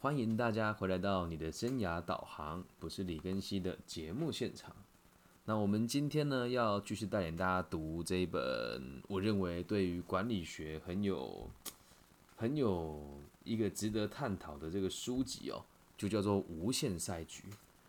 欢迎大家回来到你的生涯导航，不是李根熙的节目现场。那我们今天呢，要继续带领大家读这一本，我认为对于管理学很有、很有一个值得探讨的这个书籍哦，就叫做《无限赛局》。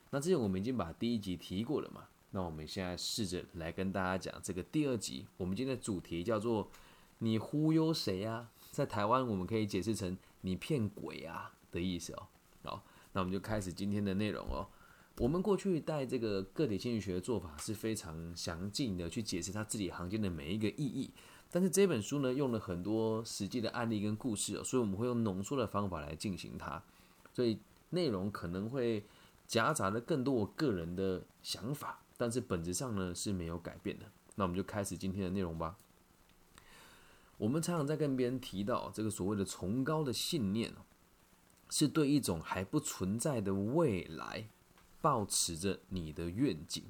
那之前我们已经把第一集提过了嘛，那我们现在试着来跟大家讲这个第二集。我们今天的主题叫做“你忽悠谁呀？”在台湾我们可以解释成“你骗鬼啊”。的意思哦，好，那我们就开始今天的内容哦。我们过去带这个个体心理学的做法是非常详尽的去解释它字里行间的每一个意义，但是这本书呢用了很多实际的案例跟故事，所以我们会用浓缩的方法来进行它，所以内容可能会夹杂了更多我个人的想法，但是本质上呢是没有改变的。那我们就开始今天的内容吧。我们常常在跟别人提到这个所谓的崇高的信念哦。是对一种还不存在的未来，抱持着你的愿景，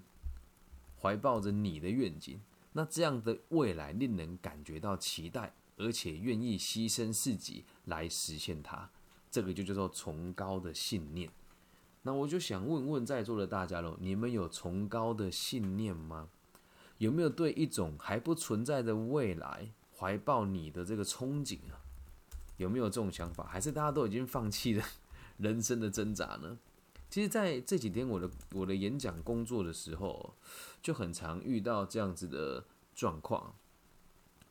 怀抱着你的愿景，那这样的未来令人感觉到期待，而且愿意牺牲自己来实现它，这个就叫做崇高的信念。那我就想问问在座的大家喽，你们有崇高的信念吗？有没有对一种还不存在的未来怀抱你的这个憧憬啊？有没有这种想法？还是大家都已经放弃了 人生的挣扎呢？其实，在这几天我的我的演讲工作的时候，就很常遇到这样子的状况。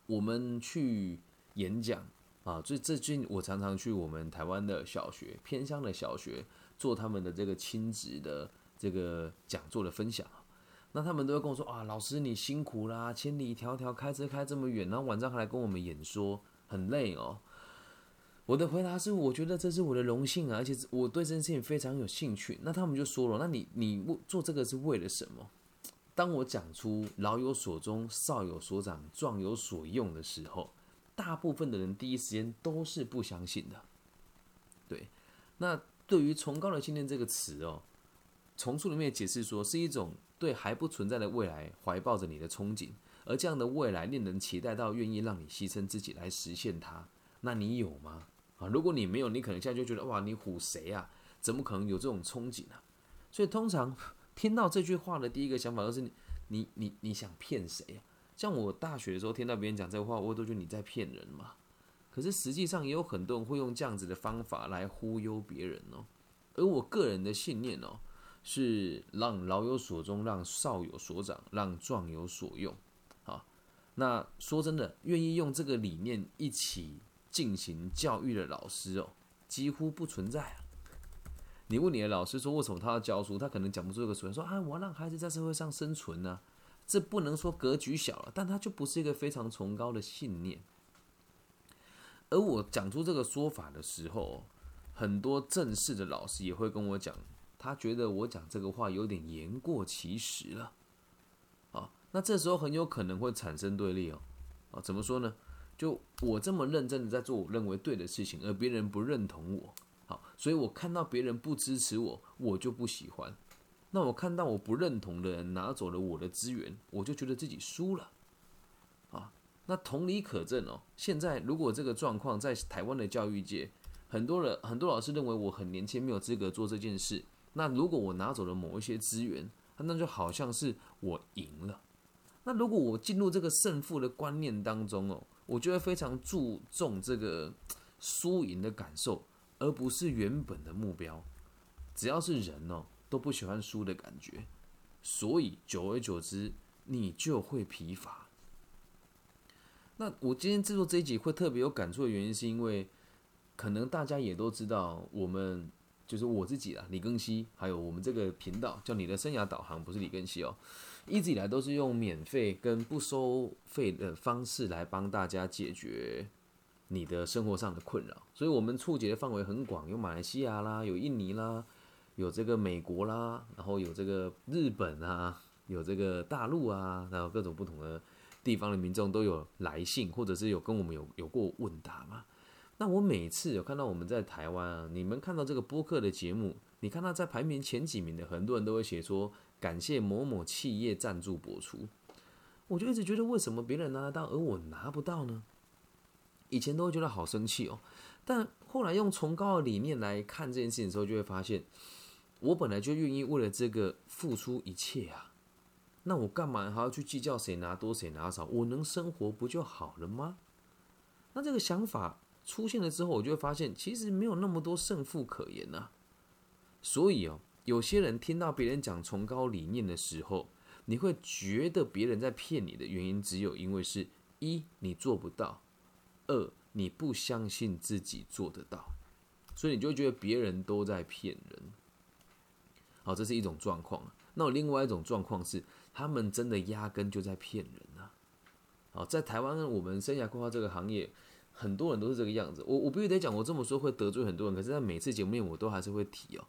我们去演讲啊，最最近我常常去我们台湾的小学偏乡的小学做他们的这个亲子的这个讲座的分享。那他们都会跟我说啊，老师你辛苦啦，千里迢迢开车开这么远，然后晚上还来跟我们演说，很累哦。我的回答是，我觉得这是我的荣幸啊，而且我对这件事情非常有兴趣。那他们就说了，那你你做这个是为了什么？当我讲出“老有所终，少有所长，壮有所用”的时候，大部分的人第一时间都是不相信的。对，那对于“崇高的信念”这个词哦，从书里面解释说，是一种对还不存在的未来怀抱着你的憧憬，而这样的未来令人期待到愿意让你牺牲自己来实现它。那你有吗？啊，如果你没有，你可能现在就觉得哇，你唬谁啊？怎么可能有这种憧憬呢？所以通常听到这句话的第一个想法都是你你你你想骗谁啊？像我大学的时候听到别人讲这话，我都觉得你在骗人嘛。可是实际上也有很多人会用这样子的方法来忽悠别人哦。而我个人的信念哦，是让老有所终，让少有所长，让壮有所用。好，那说真的，愿意用这个理念一起。进行教育的老师哦，几乎不存在啊。你问你的老师说，为什么他要教书？他可能讲不出这个说，说啊，我让孩子在社会上生存呢。这不能说格局小了，但他就不是一个非常崇高的信念。而我讲出这个说法的时候，很多正式的老师也会跟我讲，他觉得我讲这个话有点言过其实了。啊，那这时候很有可能会产生对立哦。啊，怎么说呢？就我这么认真的在做我认为对的事情，而别人不认同我，好，所以我看到别人不支持我，我就不喜欢。那我看到我不认同的人拿走了我的资源，我就觉得自己输了。啊，那同理可证哦。现在如果这个状况在台湾的教育界，很多人很多老师认为我很年轻，没有资格做这件事。那如果我拿走了某一些资源，那就好像是我赢了。那如果我进入这个胜负的观念当中哦。我就会非常注重这个输赢的感受，而不是原本的目标。只要是人哦，都不喜欢输的感觉，所以久而久之，你就会疲乏。那我今天制作这一集会特别有感触的原因，是因为可能大家也都知道，我们就是我自己啊，李更新，还有我们这个频道叫你的生涯导航，不是李更新哦。一直以来都是用免费跟不收费的方式来帮大家解决你的生活上的困扰，所以我们触及的范围很广，有马来西亚啦，有印尼啦，有这个美国啦，然后有这个日本啊，有这个大陆啊，然后各种不同的地方的民众都有来信，或者是有跟我们有有过问答嘛。那我每次有看到我们在台湾啊，你们看到这个播客的节目，你看到在排名前几名的，很多人都会写说。感谢某某企业赞助播出，我就一直觉得为什么别人拿得到，而我拿不到呢？以前都会觉得好生气哦，但后来用崇高的理念来看这件事情的时候，就会发现，我本来就愿意为了这个付出一切啊，那我干嘛还要去计较谁拿多谁拿少？我能生活不就好了吗？那这个想法出现了之后，我就会发现，其实没有那么多胜负可言呐。所以哦，有些人听到别人讲崇高理念的时候，你会觉得别人在骗你的原因，只有因为是一你做不到，二。你不相信自己做得到，所以你就觉得别人都在骗人。好，这是一种状况。那我另外一种状况是，他们真的压根就在骗人啊！好，在台湾我们生涯规划这个行业，很多人都是这个样子。我我必须得讲，我这么说会得罪很多人，可是，在每次节目里，我都还是会提哦。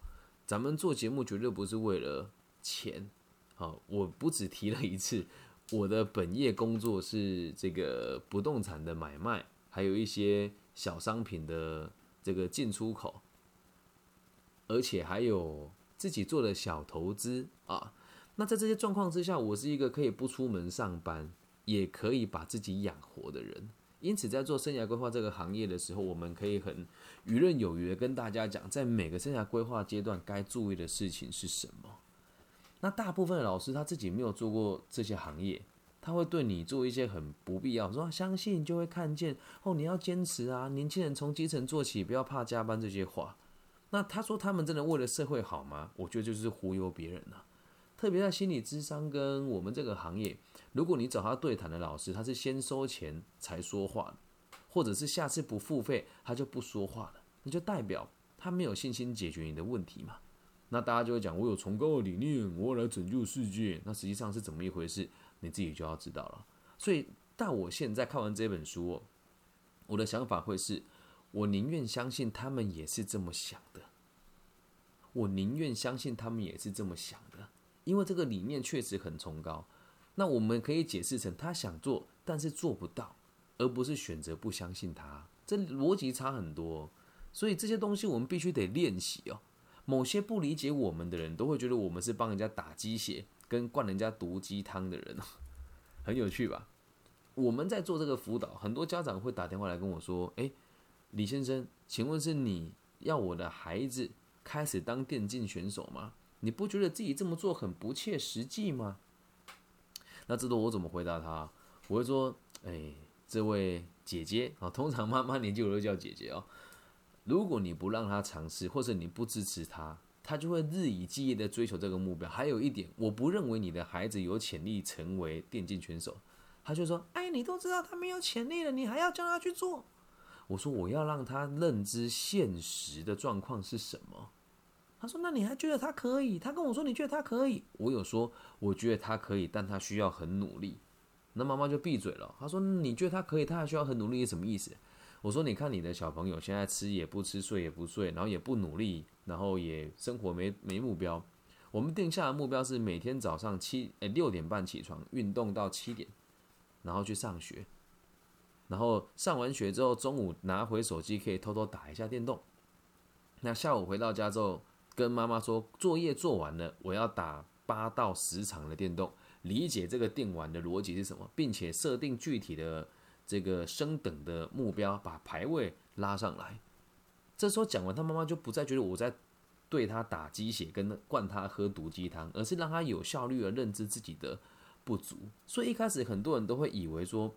咱们做节目绝对不是为了钱。好，我不只提了一次，我的本业工作是这个不动产的买卖。还有一些小商品的这个进出口，而且还有自己做的小投资啊。那在这些状况之下，我是一个可以不出门上班，也可以把自己养活的人。因此，在做生涯规划这个行业的时候，我们可以很游刃有余的跟大家讲，在每个生涯规划阶段该注意的事情是什么。那大部分老师他自己没有做过这些行业。他会对你做一些很不必要，说相信就会看见哦，你要坚持啊，年轻人从基层做起，不要怕加班这些话。那他说他们真的为了社会好吗？我觉得就是忽悠别人了。特别在心理智商跟我们这个行业，如果你找他对谈的老师，他是先收钱才说话，或者是下次不付费他就不说话了，那就代表他没有信心解决你的问题嘛。那大家就会讲我有崇高的理念，我要来拯救世界。那实际上是怎么一回事？你自己就要知道了。所以，但我现在看完这本书，我的想法会是：我宁愿相信他们也是这么想的。我宁愿相信他们也是这么想的，因为这个理念确实很崇高。那我们可以解释成他想做，但是做不到，而不是选择不相信他。这逻辑差很多。所以这些东西我们必须得练习哦。某些不理解我们的人都会觉得我们是帮人家打鸡血。跟灌人家毒鸡汤的人，很有趣吧？我们在做这个辅导，很多家长会打电话来跟我说：“诶，李先生，请问是你要我的孩子开始当电竞选手吗？你不觉得自己这么做很不切实际吗？”那这都我怎么回答他？我会说：“哎，这位姐姐啊，通常妈妈年纪我都叫姐姐哦。如果你不让他尝试，或者你不支持他。”他就会日以继夜的追求这个目标。还有一点，我不认为你的孩子有潜力成为电竞选手。他就说：“哎，你都知道他没有潜力了，你还要叫他去做？”我说：“我要让他认知现实的状况是什么。”他说：“那你还觉得他可以？”他跟我说：“你觉得他可以？”我有说：“我觉得他可以，但他需要很努力。”那妈妈就闭嘴了。他说：“你觉得他可以，他还需要很努力，是什么意思？”我说：“你看你的小朋友现在吃也不吃，睡也不睡，然后也不努力。”然后也生活没没目标，我们定下的目标是每天早上七诶六点半起床运动到七点，然后去上学，然后上完学之后中午拿回手机可以偷偷打一下电动，那下午回到家之后跟妈妈说作业做完了，我要打八到十场的电动，理解这个电玩的逻辑是什么，并且设定具体的这个升等的目标，把排位拉上来。这时候讲完，他妈妈就不再觉得我在对他打鸡血，跟灌他喝毒鸡汤，而是让他有效率的认知自己的不足。所以一开始很多人都会以为说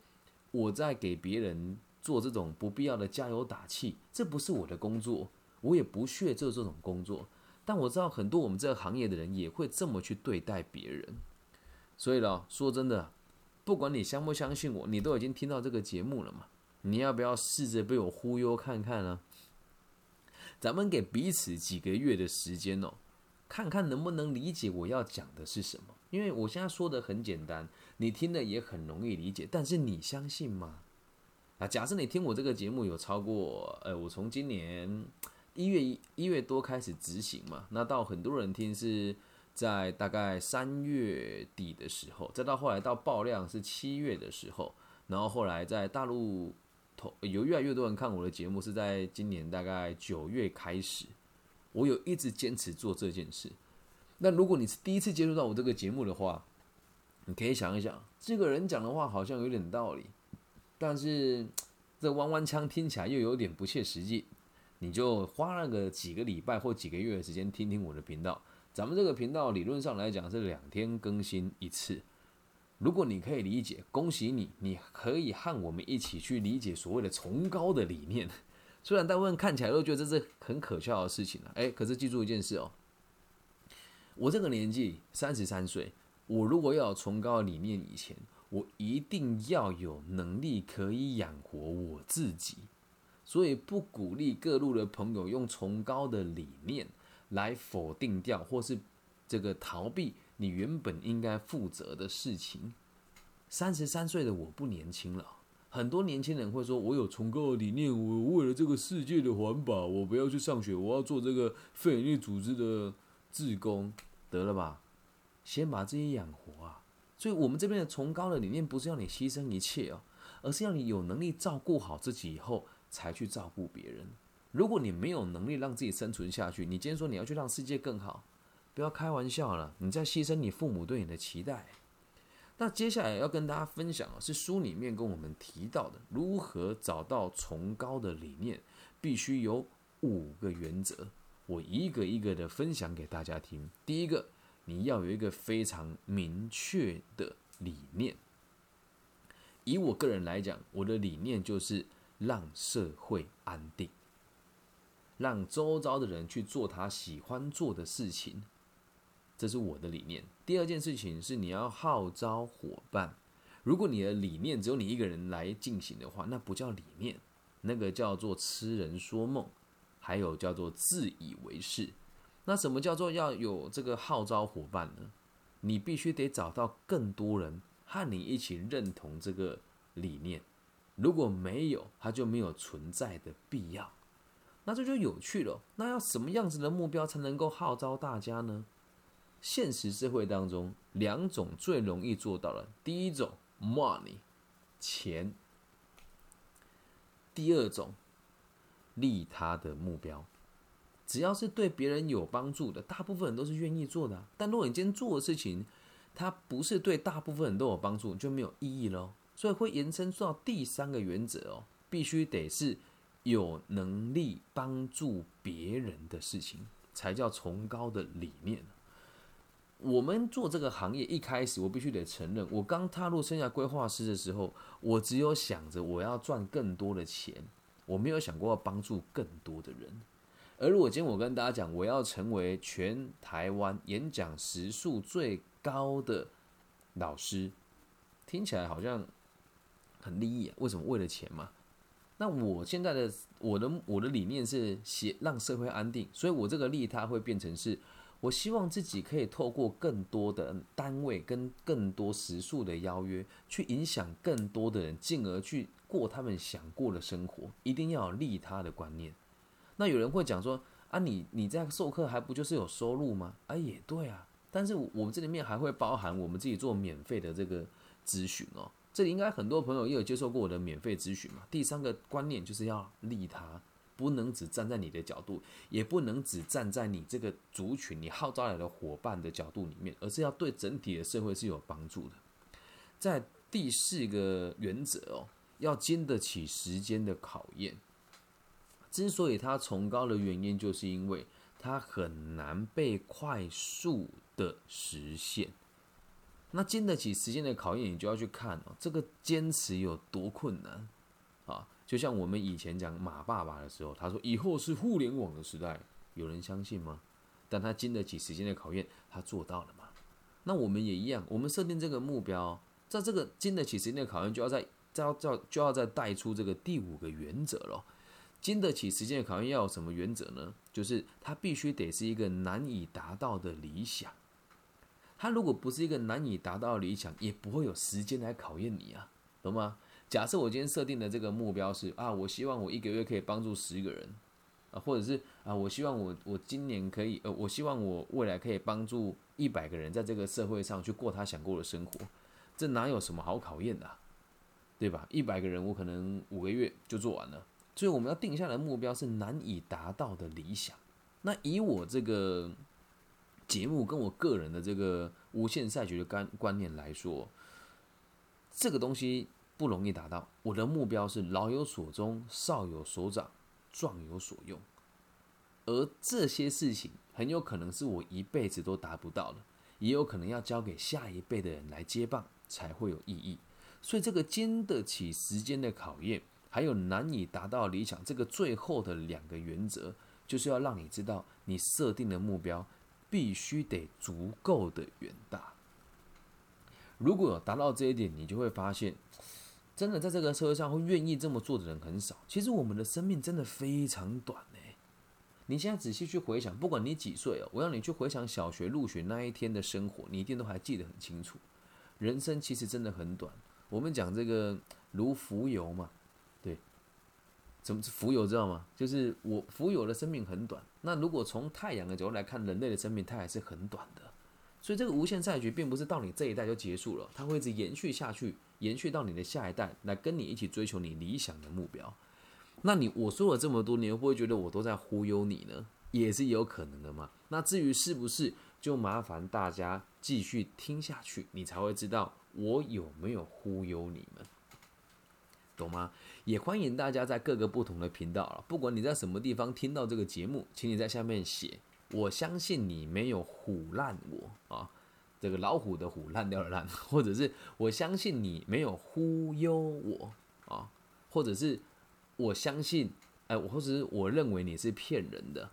我在给别人做这种不必要的加油打气，这不是我的工作，我也不屑做这种工作。但我知道很多我们这个行业的人也会这么去对待别人。所以呢，说真的，不管你相不相信我，你都已经听到这个节目了嘛？你要不要试着被我忽悠看看呢？咱们给彼此几个月的时间哦，看看能不能理解我要讲的是什么。因为我现在说的很简单，你听的也很容易理解，但是你相信吗？啊，假设你听我这个节目有超过，呃，我从今年一月一月多开始执行嘛，那到很多人听是在大概三月底的时候，再到后来到爆量是七月的时候，然后后来在大陆。有越来越多人看我的节目，是在今年大概九月开始，我有一直坚持做这件事。那如果你是第一次接触到我这个节目的话，你可以想一想，这个人讲的话好像有点道理，但是这弯弯腔听起来又有点不切实际。你就花那个几个礼拜或几个月的时间听听我的频道。咱们这个频道理论上来讲是两天更新一次。如果你可以理解，恭喜你，你可以和我们一起去理解所谓的崇高的理念。虽然大部分看起来都觉得这是很可笑的事情了，哎，可是记住一件事哦，我这个年纪三十三岁，我如果要有崇高的理念，以前我一定要有能力可以养活我自己，所以不鼓励各路的朋友用崇高的理念。来否定掉，或是这个逃避你原本应该负责的事情。三十三岁的我不年轻了，很多年轻人会说：“我有崇高的理念，我为了这个世界的环保，我不要去上学，我要做这个非营利组织的志工。”得了吧，先把自己养活啊！所以，我们这边的崇高的理念不是要你牺牲一切哦，而是要你有能力照顾好自己以后，才去照顾别人。如果你没有能力让自己生存下去，你今天说你要去让世界更好，不要开玩笑了，你在牺牲你父母对你的期待。那接下来要跟大家分享的是书里面跟我们提到的，如何找到崇高的理念，必须有五个原则，我一个一个的分享给大家听。第一个，你要有一个非常明确的理念。以我个人来讲，我的理念就是让社会安定。让周遭的人去做他喜欢做的事情，这是我的理念。第二件事情是你要号召伙伴。如果你的理念只有你一个人来进行的话，那不叫理念，那个叫做痴人说梦，还有叫做自以为是。那什么叫做要有这个号召伙伴呢？你必须得找到更多人和你一起认同这个理念。如果没有，它就没有存在的必要。那这就有趣了。那要什么样子的目标才能够号召大家呢？现实社会当中，两种最容易做到的：第一种，money，钱；第二种，利他的目标。只要是对别人有帮助的，大部分人都是愿意做的。但如果你今天做的事情，它不是对大部分人都有帮助，就没有意义喽。所以会延伸到第三个原则哦，必须得是。有能力帮助别人的事情，才叫崇高的理念。我们做这个行业一开始，我必须得承认，我刚踏入生涯规划师的时候，我只有想着我要赚更多的钱，我没有想过要帮助更多的人。而如果今天我跟大家讲，我要成为全台湾演讲时数最高的老师，听起来好像很利益啊？为什么？为了钱嘛？那我现在的我的我的理念是写让社会安定，所以我这个利他会变成是，我希望自己可以透过更多的单位跟更多时数的邀约，去影响更多的人，进而去过他们想过的生活。一定要有利他的观念。那有人会讲说啊，你你在授课还不就是有收入吗？啊，也对啊，但是我们这里面还会包含我们自己做免费的这个咨询哦。这里应该很多朋友也有接受过我的免费咨询嘛。第三个观念就是要利他，不能只站在你的角度，也不能只站在你这个族群、你号召来的伙伴的角度里面，而是要对整体的社会是有帮助的。在第四个原则哦，要经得起时间的考验。之所以它崇高的原因，就是因为它很难被快速的实现。那经得起时间的考验，你就要去看哦，这个坚持有多困难啊！就像我们以前讲马爸爸的时候，他说以后是互联网的时代，有人相信吗？但他经得起时间的考验，他做到了吗？那我们也一样，我们设定这个目标，在这个经得起时间的考验，就要在，就要就就要再带出这个第五个原则了。经得起时间的考验要有什么原则呢？就是它必须得是一个难以达到的理想。他如果不是一个难以达到理想，也不会有时间来考验你啊，懂吗？假设我今天设定的这个目标是啊，我希望我一个月可以帮助十个人啊，或者是啊，我希望我我今年可以呃，我希望我未来可以帮助一百个人在这个社会上去过他想过的生活，这哪有什么好考验的，对吧？一百个人我可能五个月就做完了，所以我们要定下的目标是难以达到的理想。那以我这个。节目跟我个人的这个无限赛局的观观念来说，这个东西不容易达到。我的目标是老有所终，少有所长，壮有所用。而这些事情很有可能是我一辈子都达不到的，也有可能要交给下一辈的人来接棒才会有意义。所以这个经得起时间的考验，还有难以达到理想，这个最后的两个原则，就是要让你知道，你设定的目标必须得足够的远大。如果达到这一点，你就会发现，真的在这个社会上会愿意这么做的人很少。其实我们的生命真的非常短呢。你现在仔细去回想，不管你几岁哦，我让你去回想小学入学那一天的生活，你一定都还记得很清楚。人生其实真的很短。我们讲这个如浮游嘛，对，怎么是浮游知道吗？就是我浮游的生命很短。那如果从太阳的角度来看，人类的生命它还是很短的。所以这个无限赛局并不是到你这一代就结束了，它会一直延续下去，延续到你的下一代，来跟你一起追求你理想的目标。那你我说了这么多，你会不会觉得我都在忽悠你呢？也是有可能的嘛。那至于是不是，就麻烦大家继续听下去，你才会知道我有没有忽悠你们，懂吗？也欢迎大家在各个不同的频道了，不管你在什么地方听到这个节目，请你在下面写。我相信你没有唬烂我啊，这个老虎的虎烂掉了烂，或者是我相信你没有忽悠我啊，或者是我相信，哎，或者是我认为你是骗人的，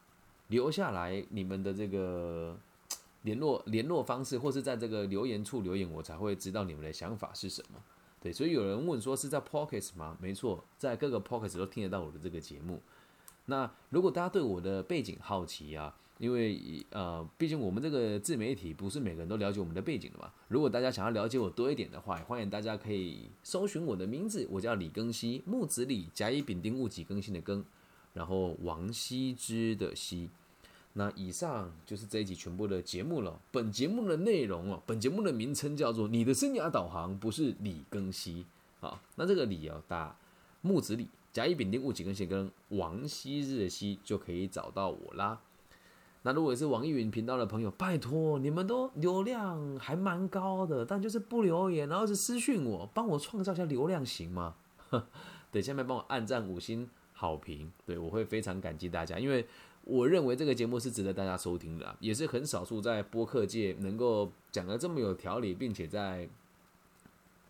留下来你们的这个联络联络方式，或是在这个留言处留言，我才会知道你们的想法是什么。对，所以有人问说是在 Pockets 吗？没错，在各个 Pockets 都听得到我的这个节目。那如果大家对我的背景好奇啊？因为呃，毕竟我们这个自媒体不是每个人都了解我们的背景的嘛。如果大家想要了解我多一点的话，欢迎大家可以搜寻我的名字，我叫李庚希，木子李，甲乙丙丁戊己庚辛的庚，然后王羲之的羲。那以上就是这一集全部的节目了。本节目的内容哦，本节目的名称叫做《你的生涯导航》，不是李庚希啊。那这个李要打木子李，甲乙丙丁戊己庚辛跟王羲之的羲就可以找到我啦。那如果是网易云频道的朋友，拜托你们都流量还蛮高的，但就是不留言，然后是私讯我，帮我创造一下流量行吗？对，下面帮我按赞五星好评，对我会非常感激大家，因为我认为这个节目是值得大家收听的，也是很少数在播客界能够讲得这么有条理，并且在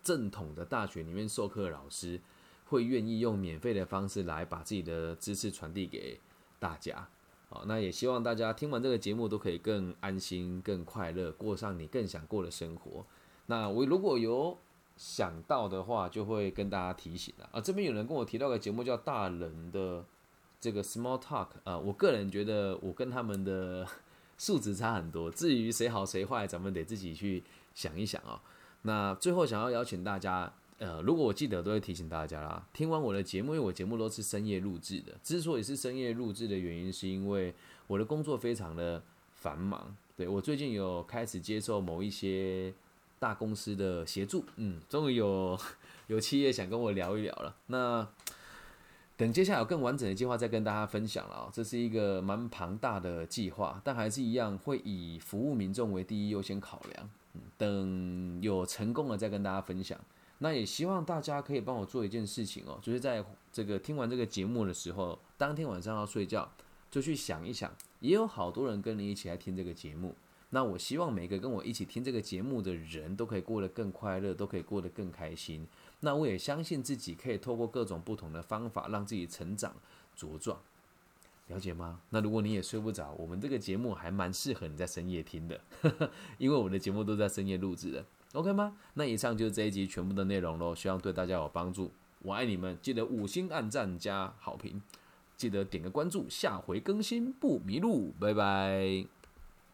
正统的大学里面授课老师会愿意用免费的方式来把自己的知识传递给大家。好，那也希望大家听完这个节目都可以更安心、更快乐，过上你更想过的生活。那我如果有想到的话，就会跟大家提醒了啊。这边有人跟我提到个节目叫《大人的这个 Small Talk》啊，我个人觉得我跟他们的 素质差很多。至于谁好谁坏，咱们得自己去想一想啊。那最后想要邀请大家。呃，如果我记得，都会提醒大家啦。听完我的节目，因为我节目都是深夜录制的。之所以是深夜录制的原因，是因为我的工作非常的繁忙。对我最近有开始接受某一些大公司的协助，嗯，终于有 有企业想跟我聊一聊了。那等接下来有更完整的计划再跟大家分享了啊。这是一个蛮庞大的计划，但还是一样会以服务民众为第一优先考量。嗯，等有成功了再跟大家分享。那也希望大家可以帮我做一件事情哦，就是在这个听完这个节目的时候，当天晚上要睡觉，就去想一想，也有好多人跟你一起来听这个节目。那我希望每个跟我一起听这个节目的人都可以过得更快乐，都可以过得更开心。那我也相信自己可以透过各种不同的方法，让自己成长茁壮。了解吗？那如果你也睡不着，我们这个节目还蛮适合你在深夜听的，因为我们的节目都在深夜录制的。OK 吗？那以上就是这一集全部的内容喽，希望对大家有帮助。我爱你们，记得五星按赞加好评，记得点个关注，下回更新不迷路。拜拜。